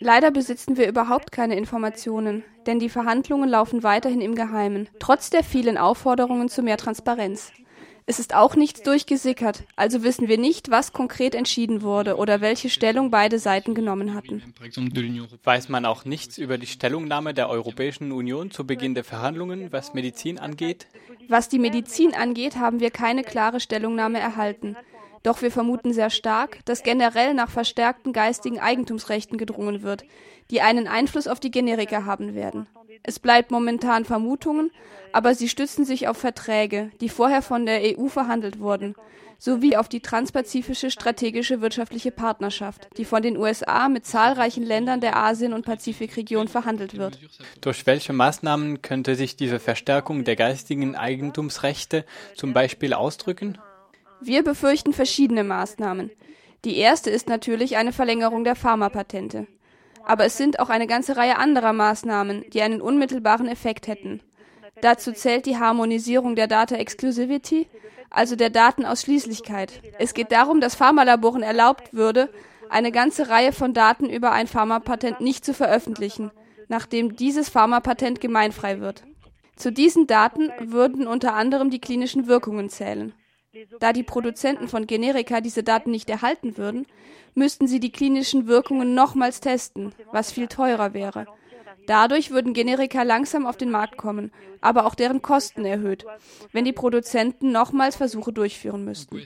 Leider besitzen wir überhaupt keine Informationen, denn die Verhandlungen laufen weiterhin im Geheimen, trotz der vielen Aufforderungen zu mehr Transparenz. Es ist auch nichts durchgesickert, also wissen wir nicht, was konkret entschieden wurde oder welche Stellung beide Seiten genommen hatten. Weiß man auch nichts über die Stellungnahme der Europäischen Union zu Beginn der Verhandlungen, was Medizin angeht? Was die Medizin angeht, haben wir keine klare Stellungnahme erhalten. Doch wir vermuten sehr stark, dass generell nach verstärkten geistigen Eigentumsrechten gedrungen wird, die einen Einfluss auf die Generika haben werden. Es bleibt momentan Vermutungen, aber sie stützen sich auf Verträge, die vorher von der EU verhandelt wurden, sowie auf die transpazifische strategische wirtschaftliche Partnerschaft, die von den USA mit zahlreichen Ländern der Asien- und Pazifikregion verhandelt wird. Durch welche Maßnahmen könnte sich diese Verstärkung der geistigen Eigentumsrechte zum Beispiel ausdrücken? Wir befürchten verschiedene Maßnahmen. Die erste ist natürlich eine Verlängerung der Pharmapatente. Aber es sind auch eine ganze Reihe anderer Maßnahmen, die einen unmittelbaren Effekt hätten. Dazu zählt die Harmonisierung der Data Exclusivity, also der Datenausschließlichkeit. Es geht darum, dass Pharmalaboren erlaubt würde, eine ganze Reihe von Daten über ein Pharmapatent nicht zu veröffentlichen, nachdem dieses Pharmapatent gemeinfrei wird. Zu diesen Daten würden unter anderem die klinischen Wirkungen zählen. Da die Produzenten von Generika diese Daten nicht erhalten würden, müssten sie die klinischen Wirkungen nochmals testen, was viel teurer wäre. Dadurch würden Generika langsam auf den Markt kommen, aber auch deren Kosten erhöht, wenn die Produzenten nochmals Versuche durchführen müssten.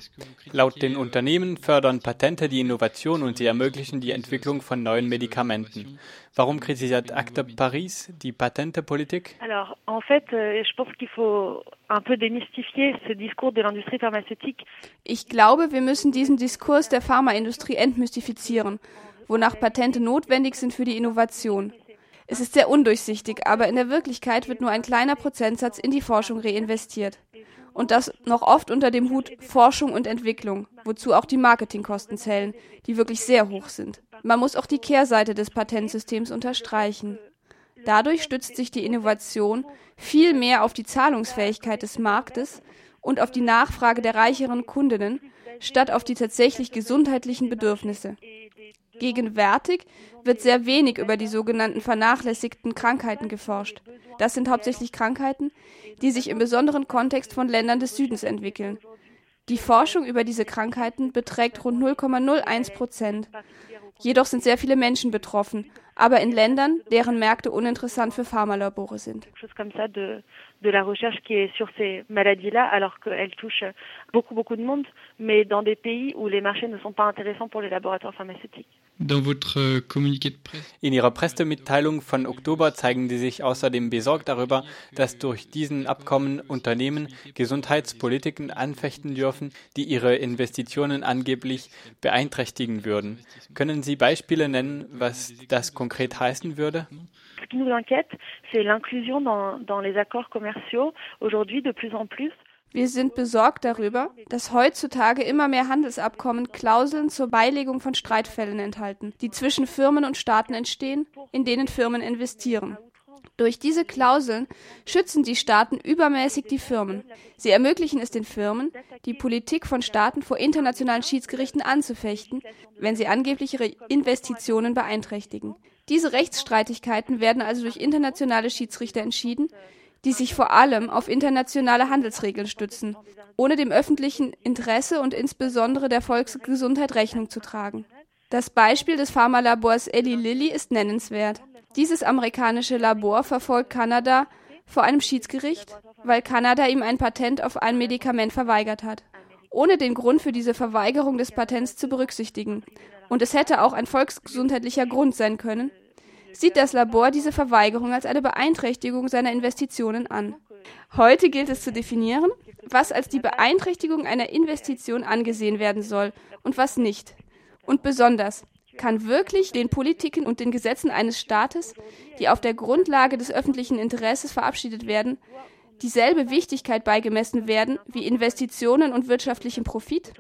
Laut den Unternehmen fördern Patente die Innovation und sie ermöglichen die Entwicklung von neuen Medikamenten. Warum kritisiert Acte Paris die Patentepolitik? Alors, en fait, euh, je pense qu'il faut. Ich glaube, wir müssen diesen Diskurs der Pharmaindustrie entmystifizieren, wonach Patente notwendig sind für die Innovation. Es ist sehr undurchsichtig, aber in der Wirklichkeit wird nur ein kleiner Prozentsatz in die Forschung reinvestiert. Und das noch oft unter dem Hut Forschung und Entwicklung, wozu auch die Marketingkosten zählen, die wirklich sehr hoch sind. Man muss auch die Kehrseite des Patentsystems unterstreichen. Dadurch stützt sich die Innovation viel mehr auf die Zahlungsfähigkeit des Marktes und auf die Nachfrage der reicheren Kundinnen, statt auf die tatsächlich gesundheitlichen Bedürfnisse. Gegenwärtig wird sehr wenig über die sogenannten vernachlässigten Krankheiten geforscht. Das sind hauptsächlich Krankheiten, die sich im besonderen Kontext von Ländern des Südens entwickeln. Die Forschung über diese Krankheiten beträgt rund 0,01 Prozent. Jedoch sind sehr viele Menschen betroffen, aber in Ländern, deren Märkte uninteressant für Pharmalabore sind. de la recherche qui est sur ces maladies-là, alors qu'elles touchent beaucoup, beaucoup de monde, mais dans des pays où les marchés ne sont pas intéressants pour les laboratoires pharmaceutiques. Euh, In Ihrer Pressemitteilung von Oktober zeigen Sie sich außerdem besorgt darüber, dass durch diesen Abkommen Unternehmen Gesundheitspolitiken anfechten dürfen, die ihre Investitionen angeblich beeinträchtigen würden. Können Sie Beispiele nennen, was das konkret heißen würde? Ce qui nous inquiète, c'est l'inclusion dans, dans les accords commerciaux aujourd'hui de plus en plus wir sind besorgt darüber, dass heutzutage immer mehr Handelsabkommen Klauseln zur Beilegung von Streitfällen enthalten, die zwischen Firmen und Staaten entstehen, in denen Firmen investieren. Durch diese Klauseln schützen die Staaten übermäßig die Firmen. Sie ermöglichen es den Firmen, die Politik von Staaten vor internationalen Schiedsgerichten anzufechten, wenn sie angeblich ihre Investitionen beeinträchtigen. Diese Rechtsstreitigkeiten werden also durch internationale Schiedsrichter entschieden, die sich vor allem auf internationale Handelsregeln stützen, ohne dem öffentlichen Interesse und insbesondere der Volksgesundheit Rechnung zu tragen. Das Beispiel des Pharmalabors Eli Lilly ist nennenswert. Dieses amerikanische Labor verfolgt Kanada vor einem Schiedsgericht, weil Kanada ihm ein Patent auf ein Medikament verweigert hat, ohne den Grund für diese Verweigerung des Patents zu berücksichtigen. Und es hätte auch ein volksgesundheitlicher Grund sein können, sieht das Labor diese Verweigerung als eine Beeinträchtigung seiner Investitionen an. Heute gilt es zu definieren, was als die Beeinträchtigung einer Investition angesehen werden soll und was nicht. Und besonders, kann wirklich den Politiken und den Gesetzen eines Staates, die auf der Grundlage des öffentlichen Interesses verabschiedet werden, dieselbe Wichtigkeit beigemessen werden wie Investitionen und wirtschaftlichen Profit?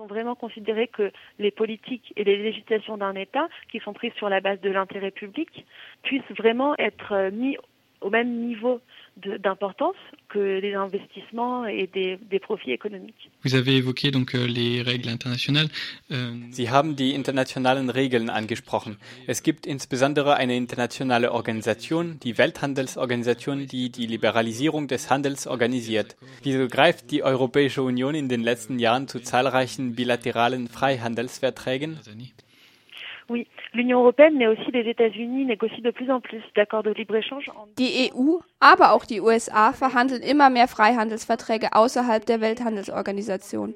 Les les au même niveau d'importance que des investissements et des, des profits économiques. Vous avez évoqué donc euh, les règles internationales. Euh, Sie haben die internationalen Regeln angesprochen. Es gibt insbesondere eine internationale Organisation, die Welthandelsorganisation, die die Liberalisierung des Handels organisiert. Wieso greift die Europäische Union in den letzten Jahren zu zahlreichen bilateralen Freihandelsverträgen? Oui, l'Union européenne, mais aussi les États-Unis négocient de plus en plus d'accords de libre-échange. Die EU, aber auch die USA verhandeln immer mehr Freihandelsverträge außerhalb der Welthandelsorganisation.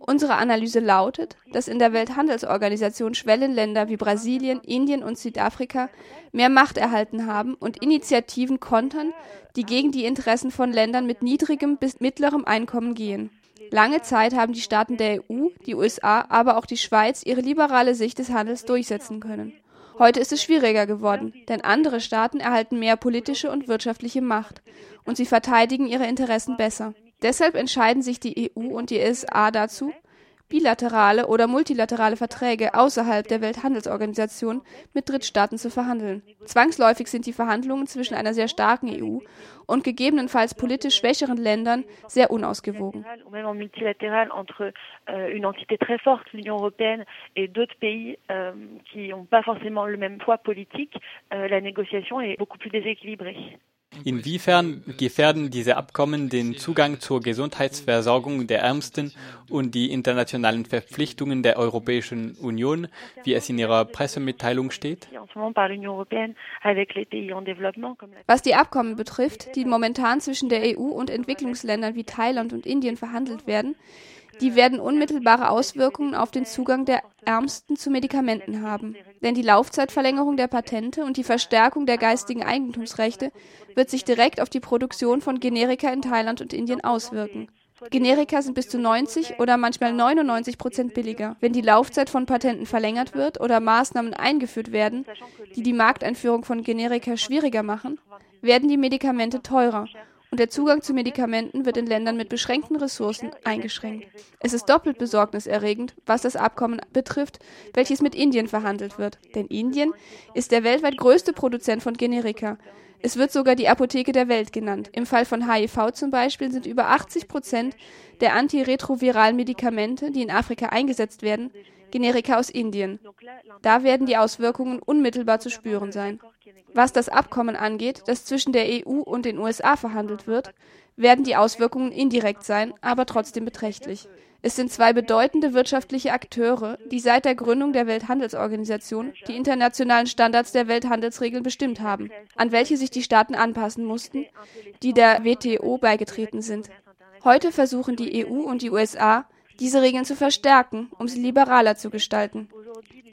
Unsere Analyse lautet, dass in der Welthandelsorganisation Schwellenländer wie Brasilien, Indien und Südafrika mehr Macht erhalten haben und Initiativen kontern, die gegen die Interessen von Ländern mit niedrigem bis mittlerem Einkommen gehen. Lange Zeit haben die Staaten der EU, die USA, aber auch die Schweiz ihre liberale Sicht des Handels durchsetzen können. Heute ist es schwieriger geworden, denn andere Staaten erhalten mehr politische und wirtschaftliche Macht und sie verteidigen ihre Interessen besser. Deshalb entscheiden sich die EU und die USA dazu, bilaterale oder multilaterale Verträge außerhalb der Welthandelsorganisation mit Drittstaaten zu verhandeln. Zwangsläufig sind die Verhandlungen zwischen einer sehr starken EU und gegebenenfalls politisch schwächeren Ländern sehr unausgewogen. Inwiefern gefährden diese Abkommen den Zugang zur Gesundheitsversorgung der Ärmsten und die internationalen Verpflichtungen der Europäischen Union, wie es in ihrer Pressemitteilung steht? Was die Abkommen betrifft, die momentan zwischen der EU und Entwicklungsländern wie Thailand und Indien verhandelt werden, die werden unmittelbare Auswirkungen auf den Zugang der Ärmsten zu Medikamenten haben. Denn die Laufzeitverlängerung der Patente und die Verstärkung der geistigen Eigentumsrechte wird sich direkt auf die Produktion von Generika in Thailand und Indien auswirken. Generika sind bis zu 90 oder manchmal 99 Prozent billiger. Wenn die Laufzeit von Patenten verlängert wird oder Maßnahmen eingeführt werden, die die Markteinführung von Generika schwieriger machen, werden die Medikamente teurer und der Zugang zu Medikamenten wird in Ländern mit beschränkten Ressourcen eingeschränkt. Es ist doppelt besorgniserregend, was das Abkommen betrifft, welches mit Indien verhandelt wird. Denn Indien ist der weltweit größte Produzent von Generika. Es wird sogar die Apotheke der Welt genannt. Im Fall von HIV zum Beispiel sind über 80 Prozent der antiretroviralen Medikamente, die in Afrika eingesetzt werden, Generika aus Indien. Da werden die Auswirkungen unmittelbar zu spüren sein. Was das Abkommen angeht, das zwischen der EU und den USA verhandelt wird, werden die Auswirkungen indirekt sein, aber trotzdem beträchtlich. Es sind zwei bedeutende wirtschaftliche Akteure, die seit der Gründung der Welthandelsorganisation die internationalen Standards der Welthandelsregeln bestimmt haben, an welche sich die Staaten anpassen mussten, die der WTO beigetreten sind. Heute versuchen die EU und die USA, diese Regeln zu verstärken, um sie liberaler zu gestalten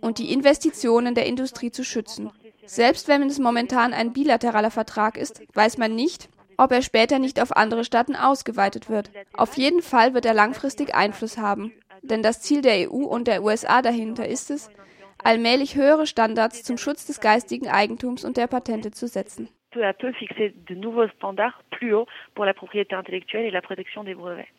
und die Investitionen der Industrie zu schützen. Selbst wenn es momentan ein bilateraler Vertrag ist, weiß man nicht, ob er später nicht auf andere Staaten ausgeweitet wird. Auf jeden Fall wird er langfristig Einfluss haben, denn das Ziel der EU und der USA dahinter ist es, allmählich höhere Standards zum Schutz des geistigen Eigentums und der Patente zu setzen.